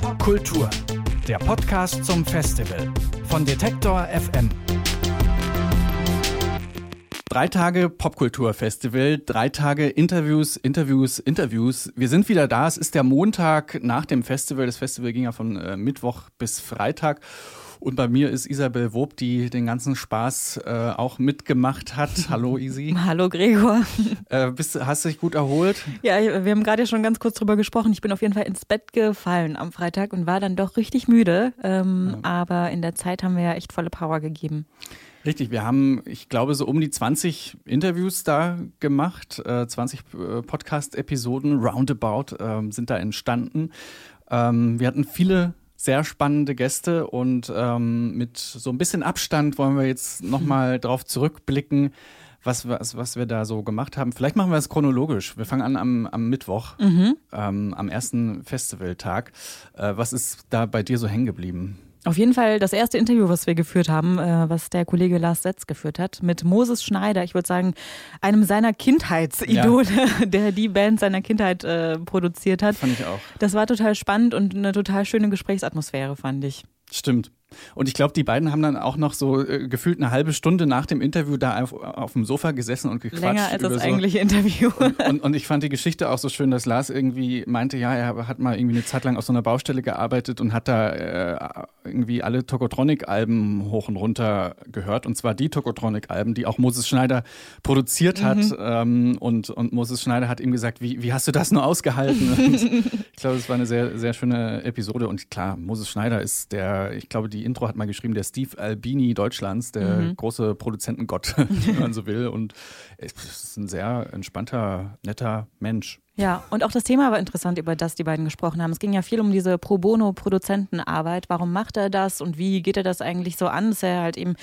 Popkultur, der Podcast zum Festival von Detektor FM. Drei Tage Popkulturfestival, drei Tage Interviews, Interviews, Interviews. Wir sind wieder da. Es ist der Montag nach dem Festival. Das Festival ging ja von äh, Mittwoch bis Freitag. Und bei mir ist Isabel Wob, die den ganzen Spaß äh, auch mitgemacht hat. Hallo Isi. Hallo Gregor. Äh, bist, hast du dich gut erholt? Ja, wir haben gerade ja schon ganz kurz drüber gesprochen. Ich bin auf jeden Fall ins Bett gefallen am Freitag und war dann doch richtig müde. Ähm, ja. Aber in der Zeit haben wir ja echt volle Power gegeben. Richtig, wir haben, ich glaube, so um die 20 Interviews da gemacht, äh, 20 äh, Podcast-Episoden, roundabout, äh, sind da entstanden. Ähm, wir hatten viele sehr spannende Gäste und ähm, mit so ein bisschen Abstand wollen wir jetzt nochmal drauf zurückblicken, was, was, was wir da so gemacht haben. Vielleicht machen wir es chronologisch. Wir fangen an am, am Mittwoch, mhm. ähm, am ersten Festivaltag. Äh, was ist da bei dir so hängen geblieben? Auf jeden Fall das erste Interview, was wir geführt haben, äh, was der Kollege Lars Setz geführt hat, mit Moses Schneider, ich würde sagen, einem seiner Kindheitsidole, ja. der die Band seiner Kindheit äh, produziert hat. Fand ich auch. Das war total spannend und eine total schöne Gesprächsatmosphäre, fand ich. Stimmt. Und ich glaube, die beiden haben dann auch noch so äh, gefühlt eine halbe Stunde nach dem Interview da auf, auf dem Sofa gesessen und gequatscht. Länger als das so. eigentliche Interview. Und, und, und, ich fand die Geschichte auch so schön, dass Lars irgendwie meinte, ja, er hat mal irgendwie eine Zeit lang auf so einer Baustelle gearbeitet und hat da äh, irgendwie alle Tokotronic-Alben hoch und runter gehört. Und zwar die Tokotronic-Alben, die auch Moses Schneider produziert hat. Mhm. Ähm, und, und Moses Schneider hat ihm gesagt, wie, wie hast du das nur ausgehalten? ich glaube, es war eine sehr, sehr schöne Episode. Und klar, Moses Schneider ist der, ich glaube, die die Intro hat mal geschrieben, der Steve Albini Deutschlands, der mhm. große Produzentengott, wenn man so will. Und es ist ein sehr entspannter, netter Mensch. Ja, und auch das Thema war interessant, über das die beiden gesprochen haben. Es ging ja viel um diese Pro Bono-Produzentenarbeit. Warum macht er das und wie geht er das eigentlich so an, dass er halt eben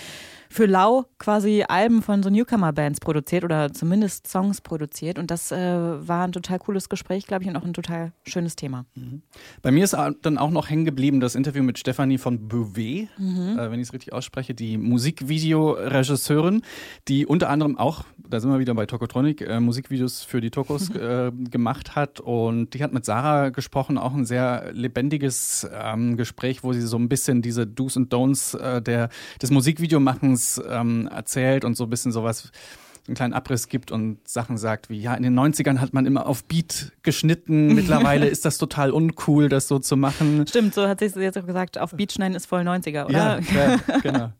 für Lau quasi Alben von so Newcomer-Bands produziert oder zumindest Songs produziert. Und das äh, war ein total cooles Gespräch, glaube ich, und auch ein total schönes Thema. Mhm. Bei mir ist dann auch noch hängen geblieben das Interview mit Stefanie von Bouvet, mhm. äh, wenn ich es richtig ausspreche, die Musikvideoregisseurin, die unter anderem auch, da sind wir wieder bei Tokotronic, äh, Musikvideos für die Tokos äh, gemacht hat. Und die hat mit Sarah gesprochen, auch ein sehr lebendiges ähm, Gespräch, wo sie so ein bisschen diese Do's und Don'ts äh, der, des Musikvideomachens ähm, erzählt und so ein bisschen sowas einen kleinen Abriss gibt und Sachen sagt wie, ja, in den 90ern hat man immer auf Beat geschnitten, mittlerweile ist das total uncool, das so zu machen. Stimmt, so hat sie es jetzt auch gesagt, auf Beat schneiden ist voll 90er, oder? Ja, ja genau.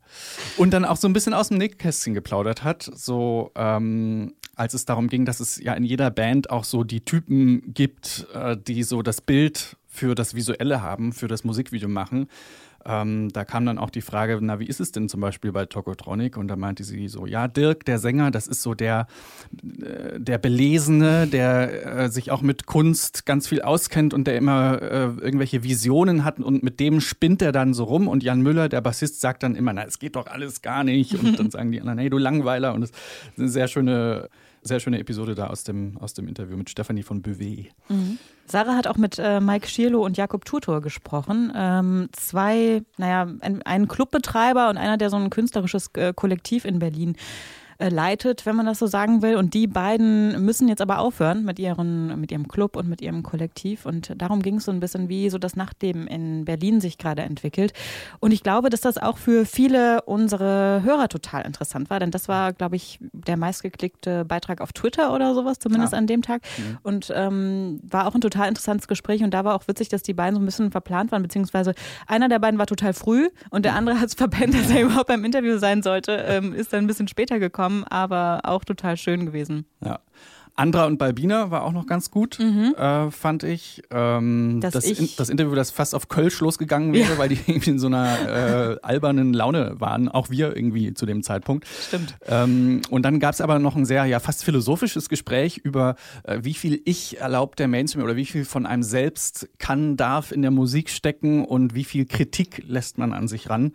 Und dann auch so ein bisschen aus dem Nähkästchen geplaudert hat, so ähm, als es darum ging, dass es ja in jeder Band auch so die Typen gibt, äh, die so das Bild für das Visuelle haben, für das Musikvideo machen. Ähm, da kam dann auch die Frage, na, wie ist es denn zum Beispiel bei Tokotronic? Und da meinte sie so, ja, Dirk, der Sänger, das ist so der, äh, der Belesene, der äh, sich auch mit Kunst ganz viel auskennt und der immer äh, irgendwelche Visionen hat und mit dem spinnt er dann so rum. Und Jan Müller, der Bassist, sagt dann immer, na, es geht doch alles gar nicht. Und dann sagen die anderen, hey, du Langweiler. Und das ist eine sehr schöne sehr schöne Episode da aus dem, aus dem Interview mit Stefanie von Beuvet. Mhm. Sarah hat auch mit äh, Mike Schierlo und Jakob Tutor gesprochen. Ähm, zwei, naja, ein, ein Clubbetreiber und einer, der so ein künstlerisches äh, Kollektiv in Berlin äh, leitet, wenn man das so sagen will. Und die beiden müssen jetzt aber aufhören mit, ihren, mit ihrem Club und mit ihrem Kollektiv. Und darum ging es so ein bisschen, wie so das Nachtleben in Berlin sich gerade entwickelt. Und ich glaube, dass das auch für viele unsere Hörer total interessant war, denn das war, glaube ich, der meistgeklickte Beitrag auf Twitter oder sowas, zumindest ja. an dem Tag. Mhm. Und ähm, war auch ein total interessantes Gespräch. Und da war auch witzig, dass die beiden so ein bisschen verplant waren, beziehungsweise einer der beiden war total früh und der andere hat es verpennt, dass er überhaupt beim Interview sein sollte, ähm, ist dann ein bisschen später gekommen gekommen, aber auch total schön gewesen. Ja. Andra und Balbina war auch noch ganz gut, mhm. äh, fand ich. Ähm, das, in, das, Interview, das fast auf Kölsch losgegangen wäre, ja. weil die irgendwie in so einer äh, albernen Laune waren, auch wir irgendwie zu dem Zeitpunkt. Stimmt. Ähm, und dann gab es aber noch ein sehr, ja, fast philosophisches Gespräch über, äh, wie viel Ich erlaubt der Mainstream oder wie viel von einem selbst kann, darf in der Musik stecken und wie viel Kritik lässt man an sich ran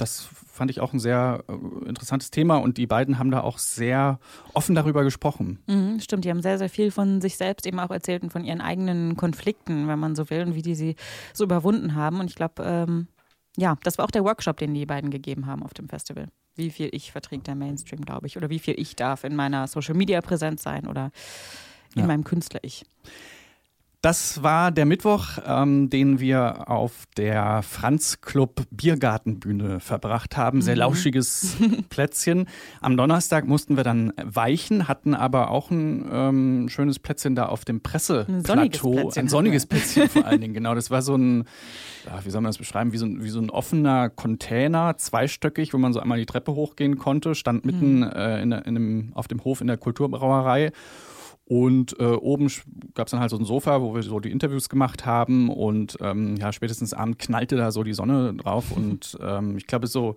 das fand ich auch ein sehr äh, interessantes Thema und die beiden haben da auch sehr offen darüber gesprochen. Mhm, stimmt, die haben sehr, sehr viel von sich selbst eben auch erzählt und von ihren eigenen Konflikten, wenn man so will, und wie die sie so überwunden haben. Und ich glaube, ähm, ja, das war auch der Workshop, den die beiden gegeben haben auf dem Festival. Wie viel ich verträgt der Mainstream, glaube ich, oder wie viel ich darf in meiner Social Media präsent sein oder in ja. meinem Künstler-Ich. Das war der Mittwoch, ähm, den wir auf der Franz Club Biergartenbühne verbracht haben. Sehr mhm. lauschiges Plätzchen. Am Donnerstag mussten wir dann weichen, hatten aber auch ein ähm, schönes Plätzchen da auf dem Presseplateau. Ein sonniges Plätzchen vor allen Dingen, genau. Das war so ein, wie soll man das beschreiben, wie so, ein, wie so ein offener Container, zweistöckig, wo man so einmal die Treppe hochgehen konnte, stand mitten mhm. äh, in, in einem, auf dem Hof in der Kulturbrauerei. Und äh, oben gab es dann halt so ein Sofa, wo wir so die Interviews gemacht haben. Und ähm, ja, spätestens abend knallte da so die Sonne drauf. Und ähm, ich glaube, so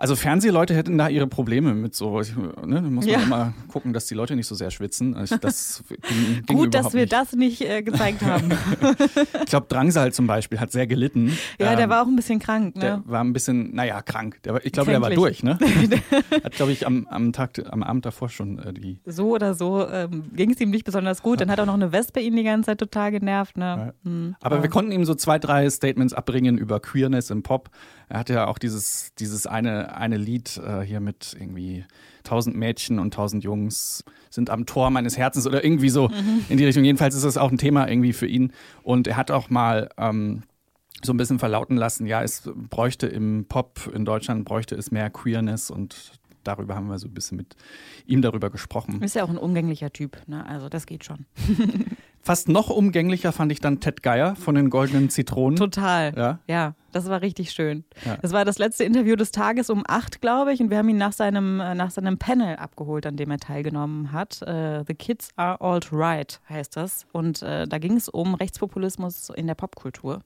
also Fernsehleute hätten da ihre Probleme mit so, ne, muss man ja. immer gucken, dass die Leute nicht so sehr schwitzen. Also das ging, ging Gut, dass wir nicht. das nicht äh, gezeigt haben. ich glaube, Drangsal zum Beispiel hat sehr gelitten. Ja, ähm, der war auch ein bisschen krank, ne? Der war ein bisschen, naja, krank. Der, ich glaube, der war durch, ne? hat, glaube ich, am, am Tag, am Abend davor schon äh, die. So oder so ähm, ging es ihm nicht besonders gut. Dann hat auch noch eine Wespe ihn die ganze Zeit total genervt, ne? Ja. Hm. Aber ja. wir konnten ihm so zwei, drei Statements abbringen über Queerness im Pop. Er hatte ja auch dieses, dieses eine, eine Lied äh, hier mit irgendwie tausend Mädchen und tausend Jungs sind am Tor meines Herzens oder irgendwie so mhm. in die Richtung. Jedenfalls ist das auch ein Thema irgendwie für ihn. Und er hat auch mal ähm, so ein bisschen verlauten lassen, ja, es bräuchte im Pop in Deutschland bräuchte es mehr Queerness und darüber haben wir so ein bisschen mit ihm darüber gesprochen. Ist ja auch ein umgänglicher Typ, ne? Also das geht schon. Fast noch umgänglicher fand ich dann Ted Geier von den Goldenen Zitronen. Total. Ja, ja das war richtig schön. Ja. Das war das letzte Interview des Tages um acht, glaube ich, und wir haben ihn nach seinem, äh, nach seinem Panel abgeholt, an dem er teilgenommen hat. Uh, The Kids Are Alt Right heißt das. Und uh, da ging es um Rechtspopulismus in der Popkultur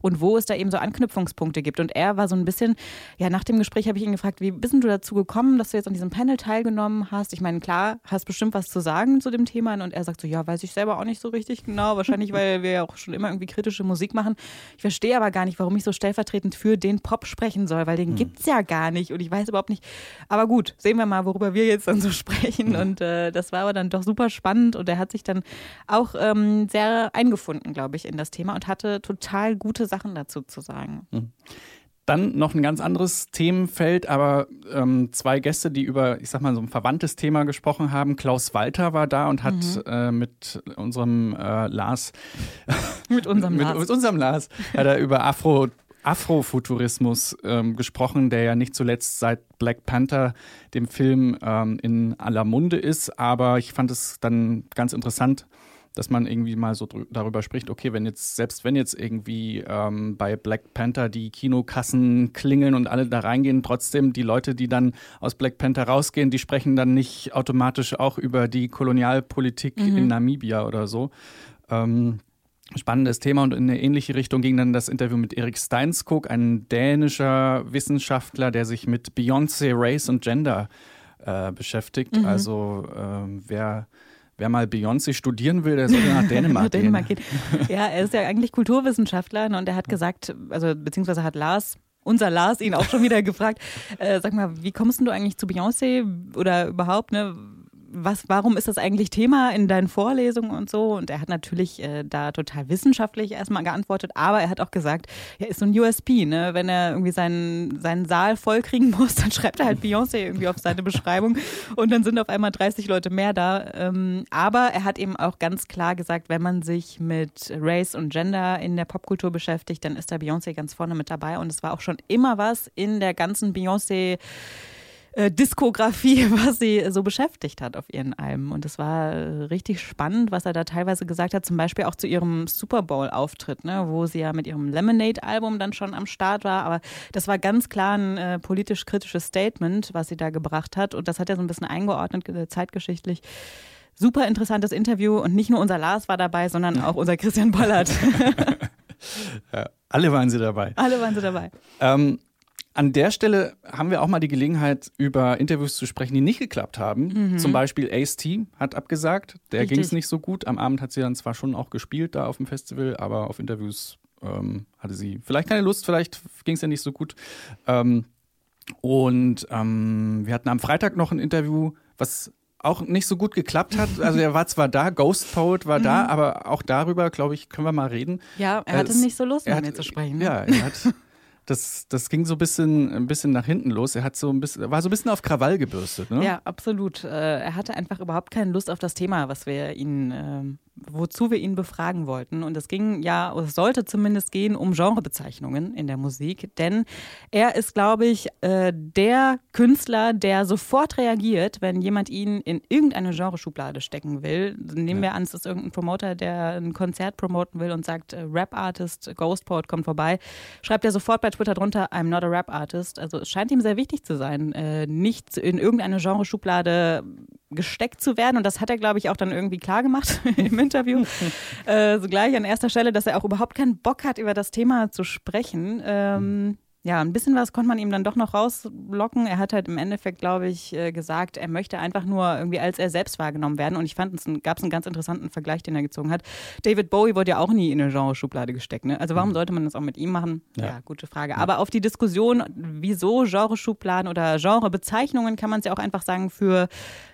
und wo es da eben so Anknüpfungspunkte gibt. Und er war so ein bisschen, ja, nach dem Gespräch habe ich ihn gefragt, wie bist du dazu gekommen, dass du jetzt an diesem Panel teilgenommen hast? Ich meine, klar, hast bestimmt was zu sagen zu dem Thema. Und er sagt so, ja, weiß ich selber auch nicht so richtig genau. Wahrscheinlich, weil wir ja auch schon immer irgendwie kritische Musik machen. Ich verstehe aber gar nicht, warum ich so stellvertretend für den Pop sprechen soll, weil den hm. gibt es ja gar nicht. Und ich weiß überhaupt nicht. Aber gut, sehen wir mal, worüber wir jetzt dann so sprechen. Und äh, das war aber dann doch super spannend. Und er hat sich dann auch ähm, sehr eingefunden, glaube ich, in das Thema und hatte total gute Sachen dazu zu sagen. Mhm. Dann noch ein ganz anderes Themenfeld, aber ähm, zwei Gäste, die über, ich sag mal, so ein verwandtes Thema gesprochen haben. Klaus Walter war da und hat mhm. äh, mit unserem äh, Lars, mit unserem mit, Lars, mit unserem Lars, hat er über Afro Afrofuturismus ähm, gesprochen, der ja nicht zuletzt seit Black Panther, dem Film, ähm, in aller Munde ist. Aber ich fand es dann ganz interessant, dass man irgendwie mal so darüber spricht, okay, wenn jetzt, selbst wenn jetzt irgendwie ähm, bei Black Panther die Kinokassen klingeln und alle da reingehen, trotzdem die Leute, die dann aus Black Panther rausgehen, die sprechen dann nicht automatisch auch über die Kolonialpolitik mhm. in Namibia oder so. Ähm, spannendes Thema und in eine ähnliche Richtung ging dann das Interview mit Erik Steinskog, ein dänischer Wissenschaftler, der sich mit Beyoncé, Race und Gender äh, beschäftigt. Mhm. Also äh, wer Wer mal Beyoncé studieren will, der sollte nach Dänemark, Dänemark gehen. Ja, er ist ja eigentlich Kulturwissenschaftler und er hat gesagt, also beziehungsweise hat Lars unser Lars ihn auch schon wieder gefragt, äh, sag mal, wie kommst du eigentlich zu Beyoncé oder überhaupt, ne? Was, warum ist das eigentlich Thema in deinen Vorlesungen und so? Und er hat natürlich äh, da total wissenschaftlich erstmal geantwortet, aber er hat auch gesagt, er ist so ein USP, ne? Wenn er irgendwie seinen, seinen Saal vollkriegen muss, dann schreibt er halt Beyoncé irgendwie auf seine Beschreibung und dann sind auf einmal 30 Leute mehr da. Ähm, aber er hat eben auch ganz klar gesagt, wenn man sich mit Race und Gender in der Popkultur beschäftigt, dann ist da Beyoncé ganz vorne mit dabei. Und es war auch schon immer was in der ganzen Beyoncé äh, Diskografie, was sie so beschäftigt hat auf ihren Alben. Und es war äh, richtig spannend, was er da teilweise gesagt hat, zum Beispiel auch zu ihrem Super Bowl-Auftritt, ne, wo sie ja mit ihrem Lemonade-Album dann schon am Start war. Aber das war ganz klar ein äh, politisch-kritisches Statement, was sie da gebracht hat. Und das hat er so ein bisschen eingeordnet, zeitgeschichtlich. Super interessantes Interview und nicht nur unser Lars war dabei, sondern auch unser Christian Bollert. ja, alle waren sie dabei. Alle waren sie dabei. Ähm, an der Stelle haben wir auch mal die Gelegenheit, über Interviews zu sprechen, die nicht geklappt haben. Mhm. Zum Beispiel Ace T hat abgesagt. Der ging es nicht so gut. Am Abend hat sie dann zwar schon auch gespielt da auf dem Festival, aber auf Interviews ähm, hatte sie vielleicht keine Lust, vielleicht ging es ja nicht so gut. Ähm, und ähm, wir hatten am Freitag noch ein Interview, was auch nicht so gut geklappt hat. Also er war zwar da, Ghost Poet war mhm. da, aber auch darüber, glaube ich, können wir mal reden. Ja, er hatte es, nicht so Lust, mit mir zu sprechen. Ja, er hat das, das ging so ein bisschen, ein bisschen nach hinten los. Er hat so ein bisschen, war so ein bisschen auf Krawall gebürstet, ne? Ja, absolut. Äh, er hatte einfach überhaupt keine Lust auf das Thema, was wir ihn, ähm, wozu wir ihn befragen wollten. Und es ging ja, es sollte zumindest gehen um Genrebezeichnungen in der Musik, denn er ist, glaube ich, äh, der Künstler, der sofort reagiert, wenn jemand ihn in irgendeine Genreschublade stecken will. Nehmen wir an, es ist irgendein Promoter, der ein Konzert promoten will und sagt, äh, Rap-Artist, Ghost Poet kommt vorbei, schreibt er sofort bei Twitter drunter, I'm not a Rap-Artist. Also es scheint ihm sehr wichtig zu sein, äh, nicht in irgendeine Genreschublade gesteckt zu werden. Und das hat er, glaube ich, auch dann irgendwie klar gemacht im Interview. äh, so gleich an erster Stelle, dass er auch überhaupt keinen Bock hat, über das Thema zu sprechen. Ähm, ja, ein bisschen was konnte man ihm dann doch noch rauslocken. Er hat halt im Endeffekt, glaube ich, äh, gesagt, er möchte einfach nur irgendwie als er selbst wahrgenommen werden. Und ich fand, es gab einen ganz interessanten Vergleich, den er gezogen hat. David Bowie wurde ja auch nie in eine Genre-Schublade gesteckt. Ne? Also warum mhm. sollte man das auch mit ihm machen? Ja, ja gute Frage. Ja. Aber auf die Diskussion, wieso Genre-Schubladen oder Genre-Bezeichnungen, kann man es ja auch einfach sagen, für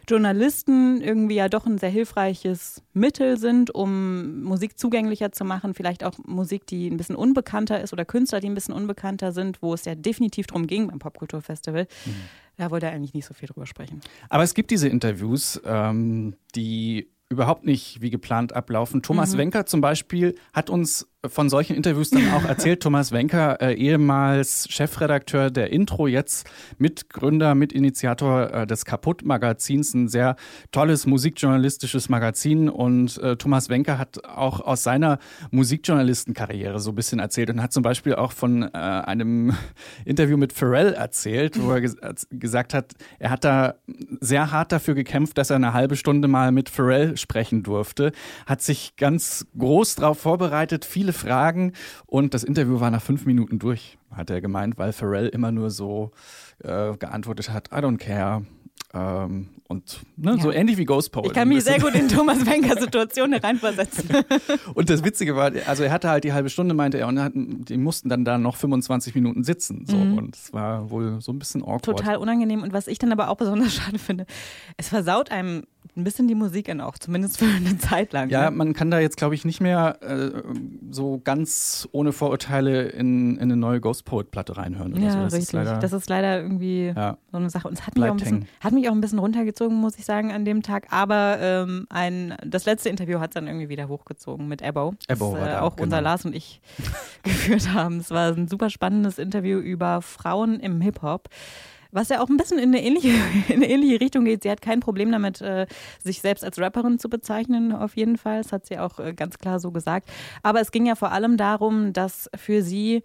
Journalisten irgendwie ja doch ein sehr hilfreiches Mittel sind, um Musik zugänglicher zu machen. Vielleicht auch Musik, die ein bisschen unbekannter ist oder Künstler, die ein bisschen unbekannter sind, wo es ja definitiv darum ging beim Popkulturfestival. Mhm. Da wollte er eigentlich nicht so viel drüber sprechen. Aber es gibt diese Interviews, ähm, die überhaupt nicht wie geplant ablaufen. Thomas mhm. Wenker zum Beispiel hat uns von solchen Interviews dann auch erzählt. Thomas Wenker, äh, ehemals Chefredakteur der Intro, jetzt Mitgründer, Mitinitiator äh, des Kaputt-Magazins, ein sehr tolles musikjournalistisches Magazin. Und äh, Thomas Wenker hat auch aus seiner Musikjournalistenkarriere so ein bisschen erzählt und hat zum Beispiel auch von äh, einem Interview mit Pharrell erzählt, wo er ges gesagt hat, er hat da sehr hart dafür gekämpft, dass er eine halbe Stunde mal mit Pharrell sprechen durfte, hat sich ganz groß darauf vorbereitet, viele viele Fragen und das Interview war nach fünf Minuten durch, hat er gemeint, weil Pharrell immer nur so äh, geantwortet hat, I don't care. Ähm, und ne, ja. so ähnlich wie Ghost Poet. Ich kann mich sehr gut in Thomas Wenkers Situation hereinversetzen. und das Witzige war, also er hatte halt die halbe Stunde, meinte er, und hatten, die mussten dann da noch 25 Minuten sitzen. So. Mhm. Und es war wohl so ein bisschen awkward. Total unangenehm. Und was ich dann aber auch besonders schade finde, es versaut einem ein bisschen die Musik in auch, zumindest für eine Zeit lang. Ja, ne? man kann da jetzt, glaube ich, nicht mehr äh, so ganz ohne Vorurteile in, in eine neue Ghost Poet-Platte reinhören. Ja, so. das richtig. Ist leider, das ist leider irgendwie ja, so eine Sache. Und es hat mich, auch ein bisschen, hat mich auch ein bisschen runtergezogen, muss ich sagen, an dem Tag. Aber ähm, ein, das letzte Interview hat es dann irgendwie wieder hochgezogen mit Ebo. Ebo das, war äh, auch genau. unser Lars und ich geführt haben. Es war ein super spannendes Interview über Frauen im Hip-Hop was ja auch ein bisschen in eine ähnliche, in eine ähnliche Richtung geht. Sie hat kein Problem damit, äh, sich selbst als Rapperin zu bezeichnen, auf jeden Fall. Das hat sie auch äh, ganz klar so gesagt. Aber es ging ja vor allem darum, dass für sie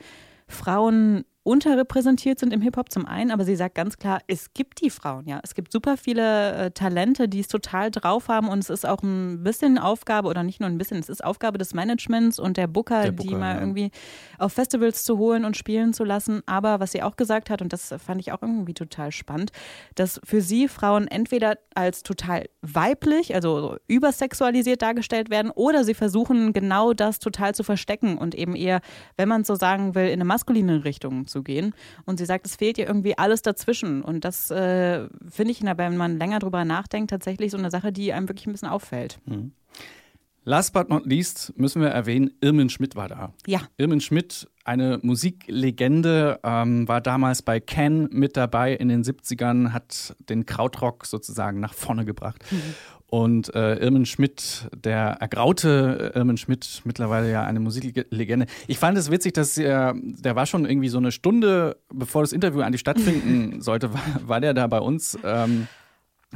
Frauen unterrepräsentiert sind im Hip-Hop zum einen, aber sie sagt ganz klar, es gibt die Frauen, ja. Es gibt super viele äh, Talente, die es total drauf haben und es ist auch ein bisschen Aufgabe oder nicht nur ein bisschen, es ist Aufgabe des Managements und der Booker, der Booker die mal ja. irgendwie auf Festivals zu holen und spielen zu lassen. Aber was sie auch gesagt hat, und das fand ich auch irgendwie total spannend, dass für sie Frauen entweder als total weiblich, also übersexualisiert dargestellt werden oder sie versuchen genau das total zu verstecken und eben eher, wenn man so sagen will, in eine maskuline Richtung zu zu gehen. Und sie sagt, es fehlt ihr irgendwie alles dazwischen. Und das äh, finde ich, wenn man länger drüber nachdenkt, tatsächlich so eine Sache, die einem wirklich ein bisschen auffällt. Mhm. Last but not least müssen wir erwähnen, Irmin Schmidt war da. Ja. Irmin Schmidt, eine Musiklegende, ähm, war damals bei Ken mit dabei in den 70ern, hat den Krautrock sozusagen nach vorne gebracht. Mhm. Und äh, Irmen Schmidt, der ergraute Irmen Schmidt, mittlerweile ja eine Musiklegende. Ich fand es witzig, dass er, der war schon irgendwie so eine Stunde, bevor das Interview eigentlich stattfinden sollte, war, war der da bei uns. Ähm,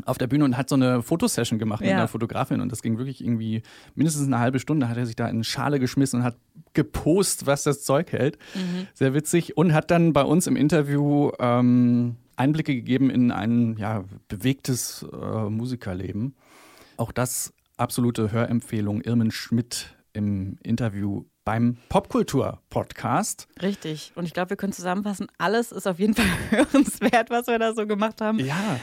auf der Bühne und hat so eine Fotosession gemacht mit einer Fotografin und das ging wirklich irgendwie mindestens eine halbe Stunde, hat er sich da in eine Schale geschmissen und hat gepost, was das Zeug hält. Mhm. Sehr witzig und hat dann bei uns im Interview ähm, Einblicke gegeben in ein ja, bewegtes äh, Musikerleben. Auch das absolute Hörempfehlung. Irmen Schmidt im Interview beim Popkultur-Podcast. Richtig. Und ich glaube, wir können zusammenfassen, alles ist auf jeden Fall hörenswert, was wir da so gemacht haben. Ja.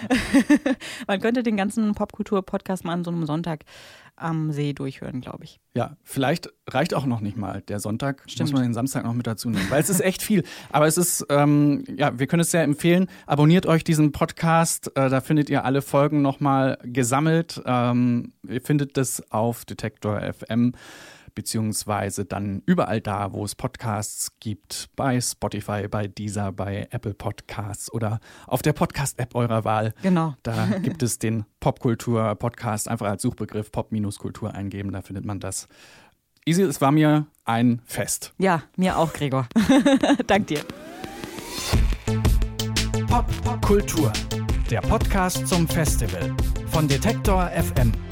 Man könnte den ganzen Popkultur-Podcast mal an so einem Sonntag am See durchhören, glaube ich. Ja, vielleicht reicht auch noch nicht mal der Sonntag. Stimmt. Muss man den Samstag noch mit dazu nehmen, weil es ist echt viel. Aber es ist, ähm, ja, wir können es sehr empfehlen. Abonniert euch diesen Podcast. Äh, da findet ihr alle Folgen nochmal gesammelt. Ähm, ihr findet das auf Detektor FM beziehungsweise dann überall da, wo es Podcasts gibt, bei Spotify, bei Deezer, bei Apple Podcasts oder auf der Podcast-App eurer Wahl. Genau. Da gibt es den Popkultur-Podcast, einfach als Suchbegriff Pop-Kultur eingeben, da findet man das. Easy, es war mir ein Fest. Ja, mir auch, Gregor. Dank dir. Popkultur, der Podcast zum Festival von Detektor FM.